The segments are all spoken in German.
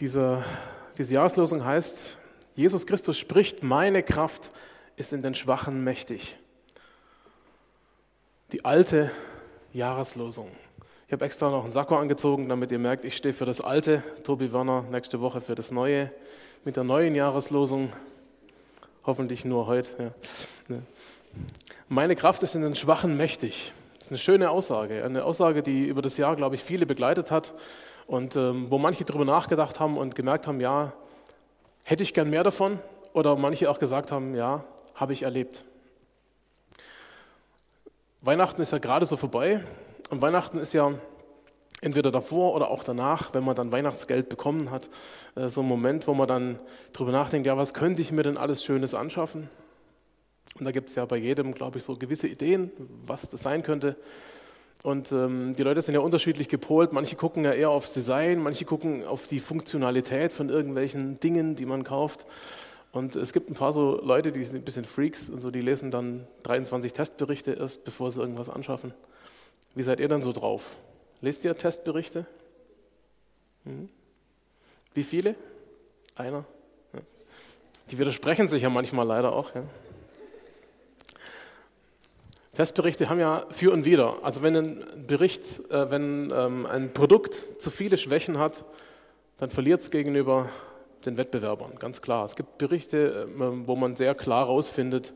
Diese, diese Jahreslosung heißt, Jesus Christus spricht, meine Kraft ist in den Schwachen mächtig. Die alte Jahreslosung. Ich habe extra noch einen Sakko angezogen, damit ihr merkt, ich stehe für das Alte. Tobi Werner nächste Woche für das Neue. Mit der neuen Jahreslosung. Hoffentlich nur heute. Ja. Meine Kraft ist in den Schwachen mächtig. Das ist eine schöne Aussage. Eine Aussage, die über das Jahr, glaube ich, viele begleitet hat und ähm, wo manche darüber nachgedacht haben und gemerkt haben, ja, hätte ich gern mehr davon. Oder manche auch gesagt haben, ja, habe ich erlebt. Weihnachten ist ja gerade so vorbei und Weihnachten ist ja entweder davor oder auch danach, wenn man dann Weihnachtsgeld bekommen hat, äh, so ein Moment, wo man dann darüber nachdenkt, ja, was könnte ich mir denn alles Schönes anschaffen? Und da gibt es ja bei jedem, glaube ich, so gewisse Ideen, was das sein könnte. Und ähm, die Leute sind ja unterschiedlich gepolt. Manche gucken ja eher aufs Design, manche gucken auf die Funktionalität von irgendwelchen Dingen, die man kauft. Und es gibt ein paar so Leute, die sind ein bisschen Freaks und so, die lesen dann 23 Testberichte erst, bevor sie irgendwas anschaffen. Wie seid ihr dann so drauf? Lest ihr Testberichte? Hm? Wie viele? Einer? Ja. Die widersprechen sich ja manchmal leider auch. Ja. Testberichte haben ja für und wider. Also wenn ein Bericht, äh, wenn ähm, ein Produkt zu viele Schwächen hat, dann verliert es gegenüber den Wettbewerbern, ganz klar. Es gibt Berichte, äh, wo man sehr klar herausfindet,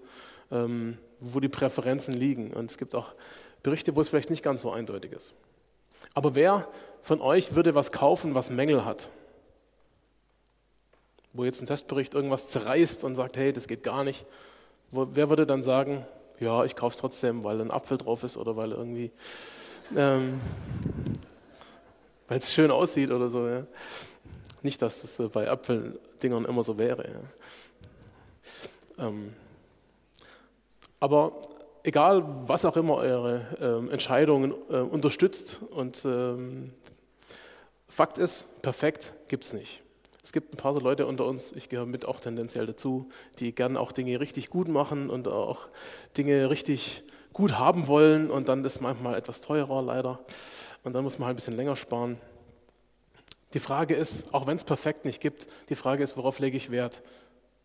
ähm, wo die Präferenzen liegen. Und es gibt auch Berichte, wo es vielleicht nicht ganz so eindeutig ist. Aber wer von euch würde was kaufen, was Mängel hat? Wo jetzt ein Testbericht irgendwas zerreißt und sagt, hey, das geht gar nicht. Wo, wer würde dann sagen, ja, ich kaufe es trotzdem, weil ein Apfel drauf ist oder weil irgendwie, ähm, weil es schön aussieht oder so. Ja. Nicht, dass das bei Apfeldingern immer so wäre. Ja. Ähm, aber egal, was auch immer eure ähm, Entscheidungen äh, unterstützt und ähm, Fakt ist, perfekt gibt es nicht. Es gibt ein paar so Leute unter uns, ich gehöre mit auch tendenziell dazu, die gerne auch Dinge richtig gut machen und auch Dinge richtig gut haben wollen und dann ist manchmal etwas teurer leider und dann muss man halt ein bisschen länger sparen. Die Frage ist, auch wenn es perfekt nicht gibt, die Frage ist, worauf lege ich Wert?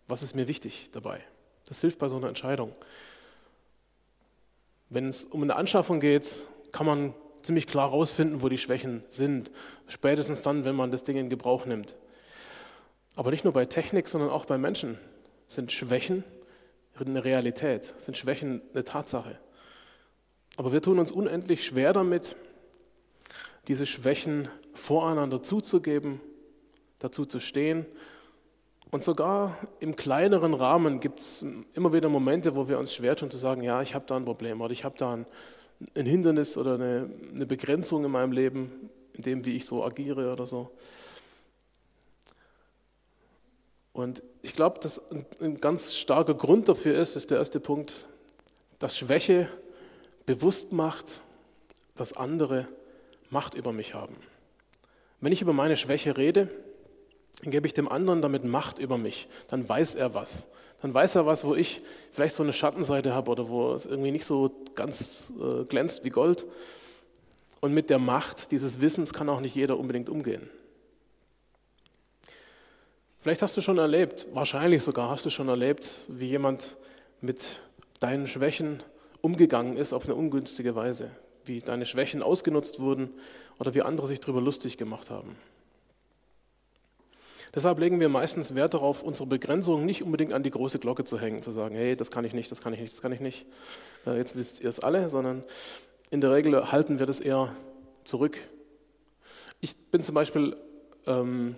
Was ist mir wichtig dabei? Das hilft bei so einer Entscheidung. Wenn es um eine Anschaffung geht, kann man ziemlich klar herausfinden, wo die Schwächen sind. Spätestens dann, wenn man das Ding in Gebrauch nimmt. Aber nicht nur bei Technik, sondern auch bei Menschen sind Schwächen eine Realität, sind Schwächen eine Tatsache. Aber wir tun uns unendlich schwer damit, diese Schwächen voreinander zuzugeben, dazu zu stehen. Und sogar im kleineren Rahmen gibt es immer wieder Momente, wo wir uns schwer tun zu sagen, ja, ich habe da ein Problem oder ich habe da ein, ein Hindernis oder eine, eine Begrenzung in meinem Leben, in dem, wie ich so agiere oder so. Und ich glaube, dass ein ganz starker Grund dafür ist, ist der erste Punkt, dass Schwäche bewusst macht, dass andere Macht über mich haben. Wenn ich über meine Schwäche rede, dann gebe ich dem anderen damit Macht über mich. Dann weiß er was. Dann weiß er was, wo ich vielleicht so eine Schattenseite habe oder wo es irgendwie nicht so ganz äh, glänzt wie Gold. Und mit der Macht dieses Wissens kann auch nicht jeder unbedingt umgehen. Vielleicht hast du schon erlebt, wahrscheinlich sogar hast du schon erlebt, wie jemand mit deinen Schwächen umgegangen ist auf eine ungünstige Weise, wie deine Schwächen ausgenutzt wurden oder wie andere sich darüber lustig gemacht haben. Deshalb legen wir meistens Wert darauf, unsere Begrenzungen nicht unbedingt an die große Glocke zu hängen, zu sagen, hey, das kann ich nicht, das kann ich nicht, das kann ich nicht, äh, jetzt wisst ihr es alle, sondern in der Regel halten wir das eher zurück. Ich bin zum Beispiel ähm,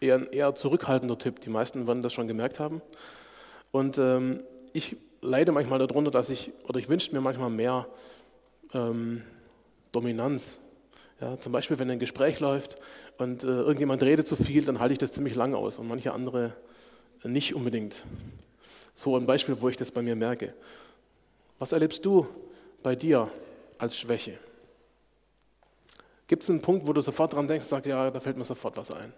eher ein eher zurückhaltender Typ. Die meisten werden das schon gemerkt haben. Und ähm, ich leide manchmal darunter, dass ich, oder ich wünsche mir manchmal mehr ähm, Dominanz. Ja, zum Beispiel, wenn ein Gespräch läuft und äh, irgendjemand redet zu viel, dann halte ich das ziemlich lange aus und manche andere nicht unbedingt. So ein Beispiel, wo ich das bei mir merke. Was erlebst du bei dir als Schwäche? Gibt es einen Punkt, wo du sofort dran denkst und sagst, ja, da fällt mir sofort was ein?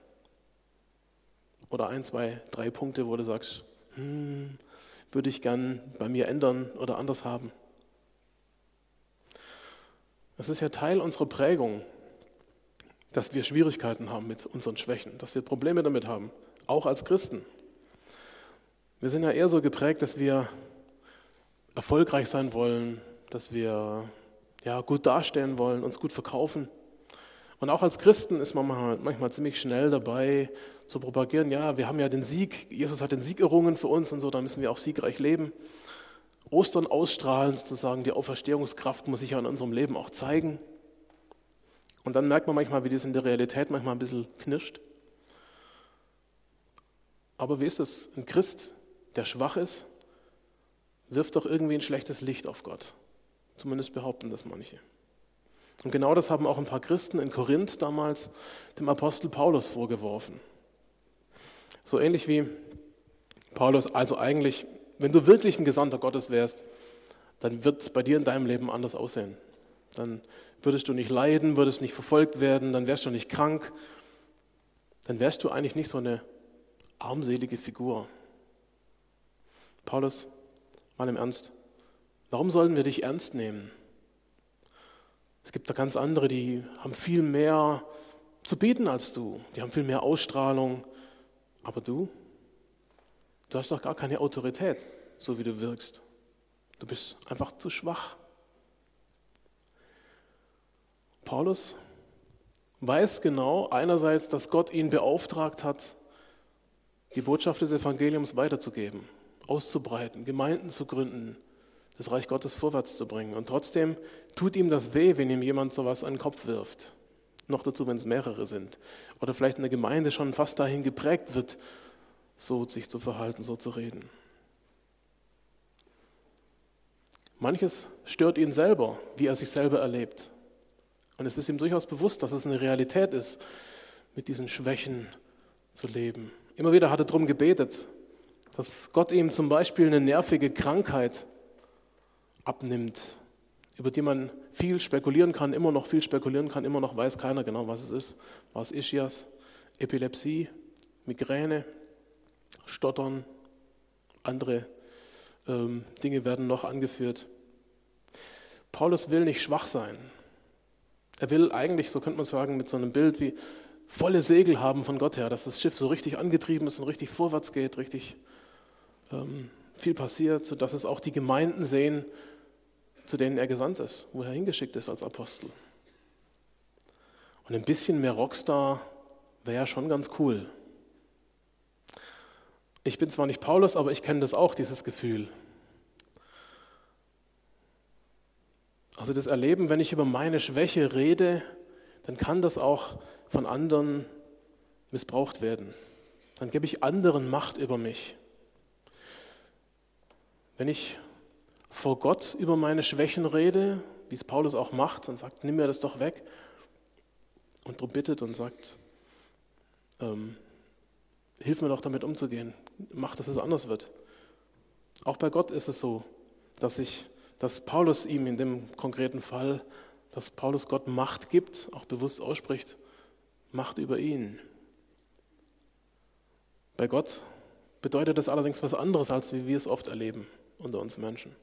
Oder ein, zwei, drei Punkte, wo du sagst, hm, würde ich gern bei mir ändern oder anders haben. Das ist ja Teil unserer Prägung. dass wir Schwierigkeiten haben mit unseren Schwächen, dass wir Probleme damit haben, auch als Christen. Wir sind ja eher so geprägt, dass wir erfolgreich sein wollen, dass wir ja, gut dastehen wollen, uns gut verkaufen. Und auch als Christen ist man manchmal, ziemlich schnell dabei zu propagieren, ja, wir haben ja den Sieg, Jesus hat den Sieg errungen für uns und so, da müssen wir auch siegreich leben. Ostern ausstrahlen, sozusagen die Auferstehungskraft muss sich ja in unserem Leben auch zeigen. Und dann merkt man manchmal, wie das in der Realität manchmal ein bisschen knirscht. Aber wie ist es? Ein Christ, der schwach ist, wirft doch irgendwie ein schlechtes Licht auf Gott. Zumindest behaupten das manche. Und genau das haben auch ein paar Christen in Korinth damals dem Apostel Paulus vorgeworfen. So ähnlich wie Paulus, also eigentlich, wenn du wirklich ein Gesandter Gottes wärst, dann wird es bei dir in deinem Leben anders aussehen. Dann würdest du nicht leiden, würdest nicht verfolgt werden, dann wärst du nicht krank, dann wärst du eigentlich nicht so eine armselige Figur. Paulus, mal im Ernst, warum sollen wir dich ernst nehmen? Es gibt da ganz andere, die haben viel mehr zu bieten als du, die haben viel mehr Ausstrahlung, aber du, du hast doch gar keine Autorität, so wie du wirkst. Du bist einfach zu schwach. Paulus weiß genau einerseits, dass Gott ihn beauftragt hat, die Botschaft des Evangeliums weiterzugeben, auszubreiten, Gemeinden zu gründen, das Reich Gottes vorwärts zu bringen. Und trotzdem tut ihm das weh, wenn ihm jemand sowas an den Kopf wirft. Noch dazu, wenn es mehrere sind. Oder vielleicht eine Gemeinde schon fast dahin geprägt wird, so sich zu verhalten, so zu reden. Manches stört ihn selber, wie er sich selber erlebt. Und es ist ihm durchaus bewusst, dass es eine Realität ist, mit diesen Schwächen zu leben. Immer wieder hat er darum gebetet, dass Gott ihm zum Beispiel eine nervige Krankheit abnimmt, über die man viel spekulieren kann, immer noch viel spekulieren kann, immer noch weiß keiner genau, was es ist. Was Ischias, Epilepsie, Migräne, Stottern, andere ähm, Dinge werden noch angeführt. Paulus will nicht schwach sein. Er will eigentlich, so könnte man sagen, mit so einem Bild wie volle Segel haben von Gott her, dass das Schiff so richtig angetrieben ist und richtig vorwärts geht, richtig ähm, viel passiert, sodass es auch die Gemeinden sehen, zu denen er gesandt ist, wo er hingeschickt ist als Apostel. Und ein bisschen mehr Rockstar wäre ja schon ganz cool. Ich bin zwar nicht Paulus, aber ich kenne das auch, dieses Gefühl. Also das Erleben, wenn ich über meine Schwäche rede, dann kann das auch von anderen missbraucht werden. Dann gebe ich anderen Macht über mich. Wenn ich vor Gott über meine Schwächen rede, wie es Paulus auch macht, dann sagt, nimm mir das doch weg und darum bittet und sagt, ähm, hilf mir doch damit umzugehen, mach, dass es anders wird. Auch bei Gott ist es so, dass ich dass Paulus ihm in dem konkreten Fall, dass Paulus Gott Macht gibt, auch bewusst ausspricht, Macht über ihn. Bei Gott bedeutet das allerdings was anderes, als wie wir es oft erleben unter uns Menschen.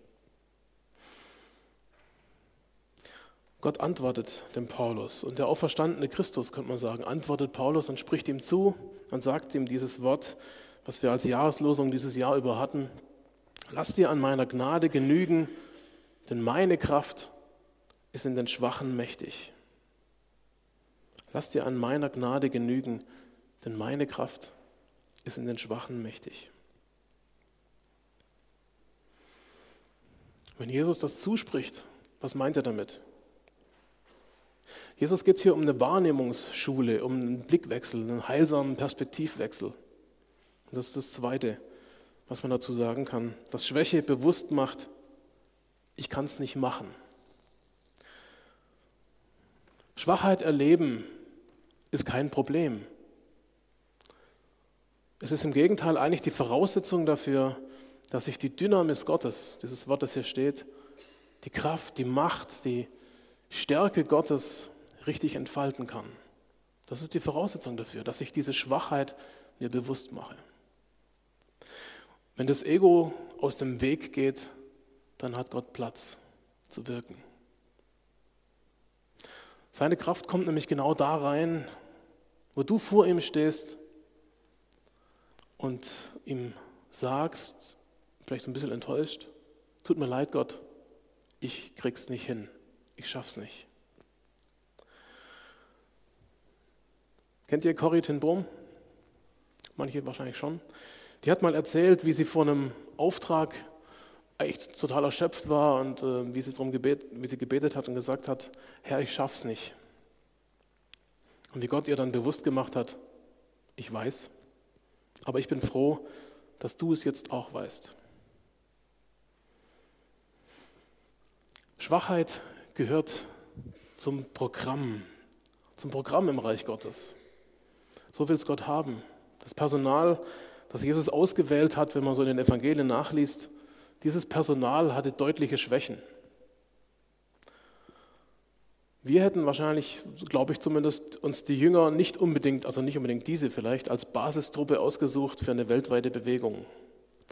Gott antwortet dem Paulus und der auferstandene Christus, könnte man sagen, antwortet Paulus und spricht ihm zu und sagt ihm dieses Wort, was wir als Jahreslosung dieses Jahr über hatten. Lass dir an meiner Gnade genügen, denn meine Kraft ist in den Schwachen mächtig. Lass dir an meiner Gnade genügen, denn meine Kraft ist in den Schwachen mächtig. Wenn Jesus das zuspricht, was meint er damit? Jesus geht es hier um eine Wahrnehmungsschule, um einen Blickwechsel, einen heilsamen Perspektivwechsel. Und das ist das Zweite, was man dazu sagen kann. Dass Schwäche bewusst macht, ich kann es nicht machen. Schwachheit erleben ist kein Problem. Es ist im Gegenteil eigentlich die Voraussetzung dafür, dass sich die Dynamis Gottes, dieses Wort, das hier steht, die Kraft, die Macht, die Stärke Gottes richtig entfalten kann. Das ist die Voraussetzung dafür, dass ich diese Schwachheit mir bewusst mache. Wenn das Ego aus dem Weg geht, dann hat Gott Platz zu wirken. Seine Kraft kommt nämlich genau da rein, wo du vor ihm stehst und ihm sagst, vielleicht ein bisschen enttäuscht, tut mir leid, Gott, ich krieg's nicht hin, ich schaff's nicht. Kennt ihr Corrie ten Boom? Manche wahrscheinlich schon. Die hat mal erzählt, wie sie vor einem Auftrag echt total erschöpft war und äh, wie, sie drum gebet, wie sie gebetet hat und gesagt hat, Herr, ich schaff's nicht. Und wie Gott ihr dann bewusst gemacht hat, ich weiß, aber ich bin froh, dass du es jetzt auch weißt. Schwachheit gehört zum Programm, zum Programm im Reich Gottes. So will es Gott haben. Das Personal, das Jesus ausgewählt hat, wenn man so in den Evangelien nachliest, dieses Personal hatte deutliche Schwächen. Wir hätten wahrscheinlich, glaube ich zumindest, uns die Jünger nicht unbedingt, also nicht unbedingt diese vielleicht, als Basistruppe ausgesucht für eine weltweite Bewegung.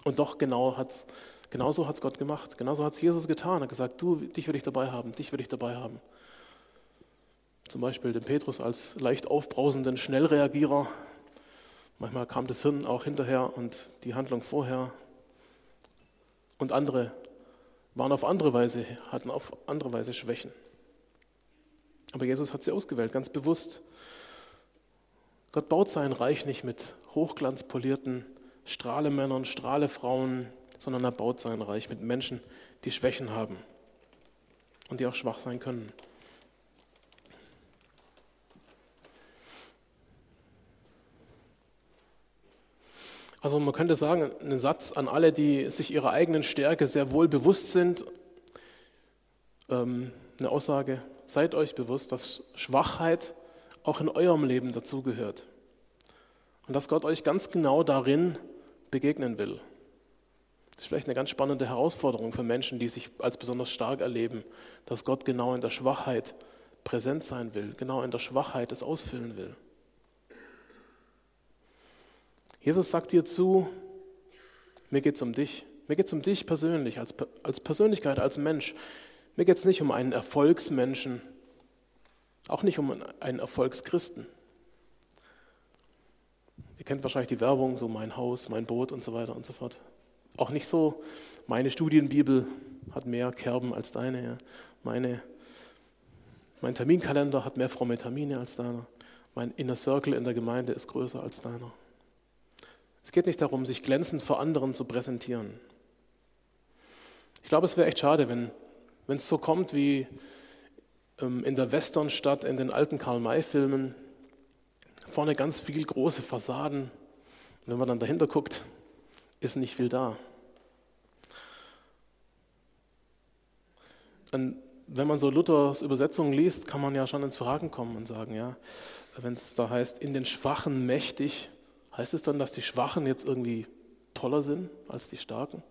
Und doch genau hat's, genauso hat es Gott gemacht. Genauso hat es Jesus getan. Er hat gesagt, du, dich will ich dabei haben, dich will ich dabei haben. Zum Beispiel den Petrus als leicht aufbrausenden Schnellreagierer. Manchmal kam das Hirn auch hinterher und die Handlung vorher. Und andere waren auf andere Weise, hatten auf andere Weise Schwächen. Aber Jesus hat sie ausgewählt, ganz bewusst. Gott baut sein Reich nicht mit hochglanzpolierten Strahlemännern, Strahlefrauen, sondern er baut sein Reich mit Menschen, die Schwächen haben und die auch schwach sein können. Also man könnte sagen, ein Satz an alle, die sich ihrer eigenen Stärke sehr wohl bewusst sind, ähm, eine Aussage, seid euch bewusst, dass Schwachheit auch in eurem Leben dazugehört. Und dass Gott euch ganz genau darin begegnen will. Das ist vielleicht eine ganz spannende Herausforderung für Menschen, die sich als besonders stark erleben, dass Gott genau in der Schwachheit präsent sein will, genau in der Schwachheit es ausfüllen will. Jesus sagt dir zu, mir geht es um dich. Mir geht es um dich persönlich, als, als Persönlichkeit, als Mensch. Mir geht es nicht um einen Erfolgsmenschen, auch nicht um einen Erfolgschristen. Ihr kennt wahrscheinlich die Werbung, so mein Haus, mein Boot und so weiter und so fort. Auch nicht so, meine Studienbibel hat mehr Kerben als deine, meine, mein Terminkalender hat mehr fromme Termine als deiner, mein Inner Circle in der Gemeinde ist größer als deiner. Es geht nicht darum, sich glänzend vor anderen zu präsentieren. Ich glaube, es wäre echt schade, wenn es so kommt wie ähm, in der Westernstadt in den alten Karl-May-Filmen, vorne ganz viel große Fassaden. Wenn man dann dahinter guckt, ist nicht viel da. Und wenn man so Luthers Übersetzungen liest, kann man ja schon ins Fragen kommen und sagen, ja, wenn es da heißt, in den Schwachen mächtig, heißt es dann, dass die Schwachen jetzt irgendwie toller sind als die Starken?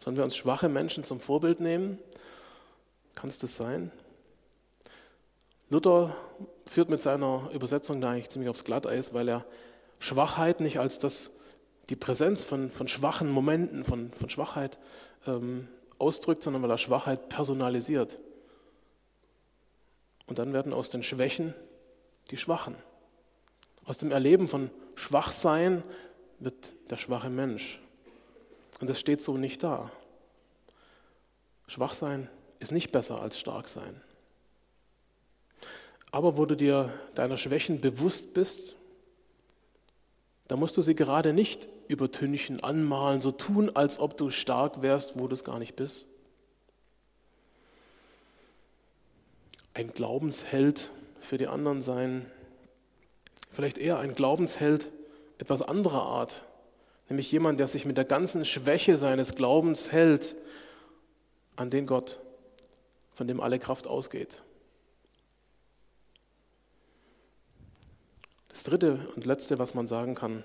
Sollen wir uns schwache Menschen zum Vorbild nehmen? Kann es das sein? Luther führt mit seiner Übersetzung da eigentlich ziemlich aufs Glatteis, weil er Schwachheit nicht als das, die Präsenz von, von schwachen Momenten, von, von Schwachheit ähm, ausdrückt, sondern weil er Schwachheit personalisiert. Und dann werden aus den Schwächen die Schwachen. Aus dem Erleben von Schwachsein wird der schwache Mensch. Und das steht so nicht da. Schwach sein ist nicht besser als stark sein. Aber wo du dir deiner Schwächen bewusst bist, da musst du sie gerade nicht übertünchen, anmalen, so tun, als ob du stark wärst, wo du es gar nicht bist. Ein Glaubensheld für die anderen sein, vielleicht eher ein Glaubensheld etwas anderer Art, nämlich jemand, der sich mit der ganzen Schwäche seines Glaubens hält an den Gott, von dem alle Kraft ausgeht. Das dritte und letzte, was man sagen kann,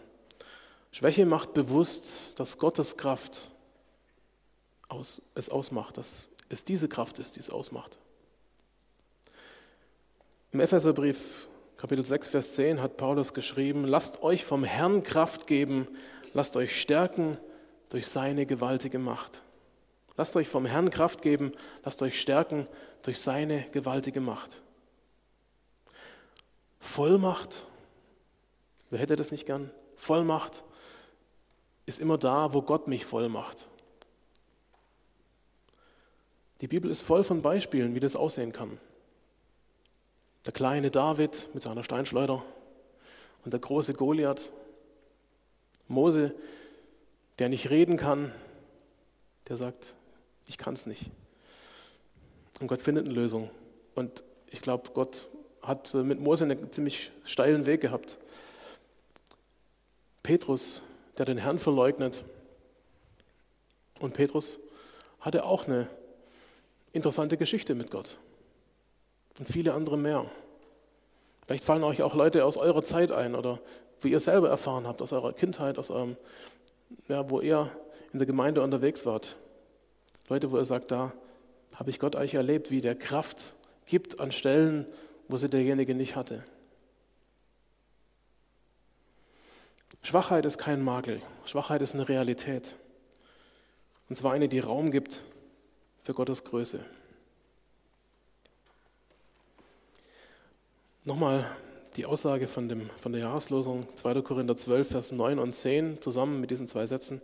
Schwäche macht bewusst, dass Gottes Kraft aus, es ausmacht, dass es diese Kraft ist, die es ausmacht. Im Epheserbrief Kapitel 6, Vers 10 hat Paulus geschrieben, lasst euch vom Herrn Kraft geben, lasst euch stärken durch seine gewaltige Macht. Lasst euch vom Herrn Kraft geben, lasst euch stärken durch seine gewaltige Macht. Vollmacht, wer hätte das nicht gern? Vollmacht ist immer da, wo Gott mich voll macht. Die Bibel ist voll von Beispielen, wie das aussehen kann. Der kleine David mit seiner Steinschleuder und der große Goliath. Mose, der nicht reden kann, der sagt, ich kann es nicht. Und Gott findet eine Lösung. Und ich glaube, Gott hat mit Mose einen ziemlich steilen Weg gehabt. Petrus, der den Herrn verleugnet. Und Petrus hatte auch eine interessante Geschichte mit Gott. Und viele andere mehr. Vielleicht fallen euch auch Leute aus eurer Zeit ein oder wie ihr selber erfahren habt, aus eurer Kindheit, aus eurem, ja, wo ihr in der Gemeinde unterwegs wart. Leute, wo ihr sagt, da habe ich Gott eigentlich erlebt, wie der Kraft gibt an Stellen, wo sie derjenige nicht hatte. Schwachheit ist kein Makel. Schwachheit ist eine Realität. Und zwar eine, die Raum gibt für Gottes Größe. Nochmal die Aussage von, dem, von der Jahreslosung 2. Korinther 12, Vers 9 und 10 zusammen mit diesen zwei Sätzen,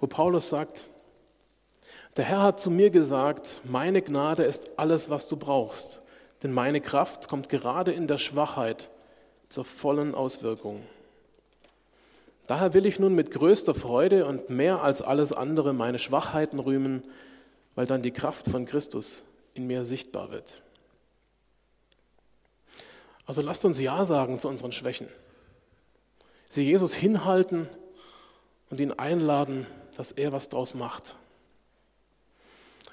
wo Paulus sagt, der Herr hat zu mir gesagt, meine Gnade ist alles, was du brauchst, denn meine Kraft kommt gerade in der Schwachheit zur vollen Auswirkung. Daher will ich nun mit größter Freude und mehr als alles andere meine Schwachheiten rühmen, weil dann die Kraft von Christus in mir sichtbar wird. Also lasst uns Ja sagen zu unseren Schwächen. Sie Jesus hinhalten und ihn einladen, dass er was draus macht.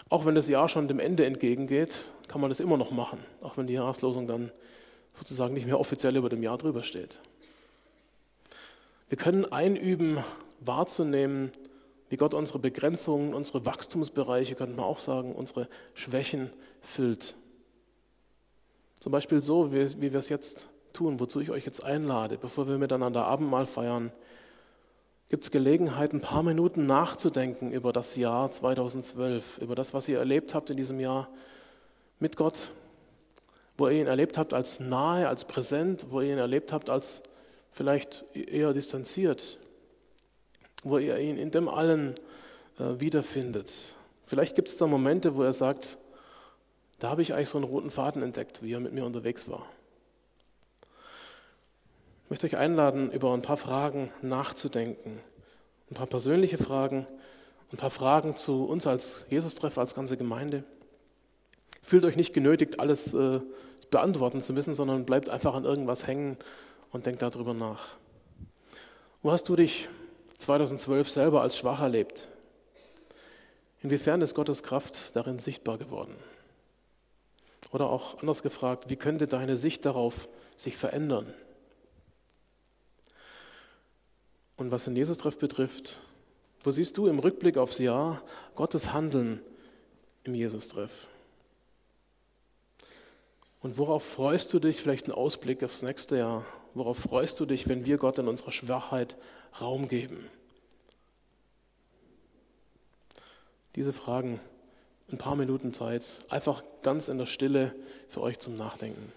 Auch wenn das Jahr schon dem Ende entgegengeht, kann man das immer noch machen, auch wenn die Jahreslosung dann sozusagen nicht mehr offiziell über dem Jahr drüber steht. Wir können einüben, wahrzunehmen, wie Gott unsere Begrenzungen, unsere Wachstumsbereiche, könnte man auch sagen, unsere Schwächen füllt. Zum Beispiel so, wie, wir es jetzt tun, wozu ich euch jetzt einlade, bevor wir miteinander Abendmahl feiern, gibt es Gelegenheit, ein paar Minuten nachzudenken über das Jahr 2012, über das, was ihr erlebt habt in diesem Jahr mit Gott, wo ihr ihn erlebt habt als nahe, als präsent, wo ihr ihn erlebt habt als vielleicht eher distanziert, wo ihr ihn in dem allen äh, wiederfindet. Vielleicht gibt es da Momente, wo er sagt, da habe ich eigentlich so einen roten Faden entdeckt, wie er mit mir unterwegs war. Ich möchte euch einladen, über ein paar Fragen nachzudenken. Ein paar persönliche Fragen, ein paar Fragen zu uns als Jesus-Treff, als ganze Gemeinde. Fühlt euch nicht genötigt, alles äh, beantworten zu müssen, sondern bleibt einfach an irgendwas hängen und denkt darüber nach. Wo hast du dich 2012 selber als schwach erlebt? Inwiefern ist Gottes Kraft darin sichtbar geworden? Oder auch anders gefragt, wie könnte deine Sicht darauf sich verändern? Und was den Jesus-Treff betrifft, wo siehst du im Rückblick aufs Jahr Gottes Handeln im Jesus-Treff? Und worauf freust du dich, vielleicht ein Ausblick aufs nächste Jahr? Worauf freust du dich, wenn wir Gott in unserer Schwachheit Raum geben? Diese Fragen ein paar Minuten Zeit, einfach ganz in der Stille für euch zum Nachdenken.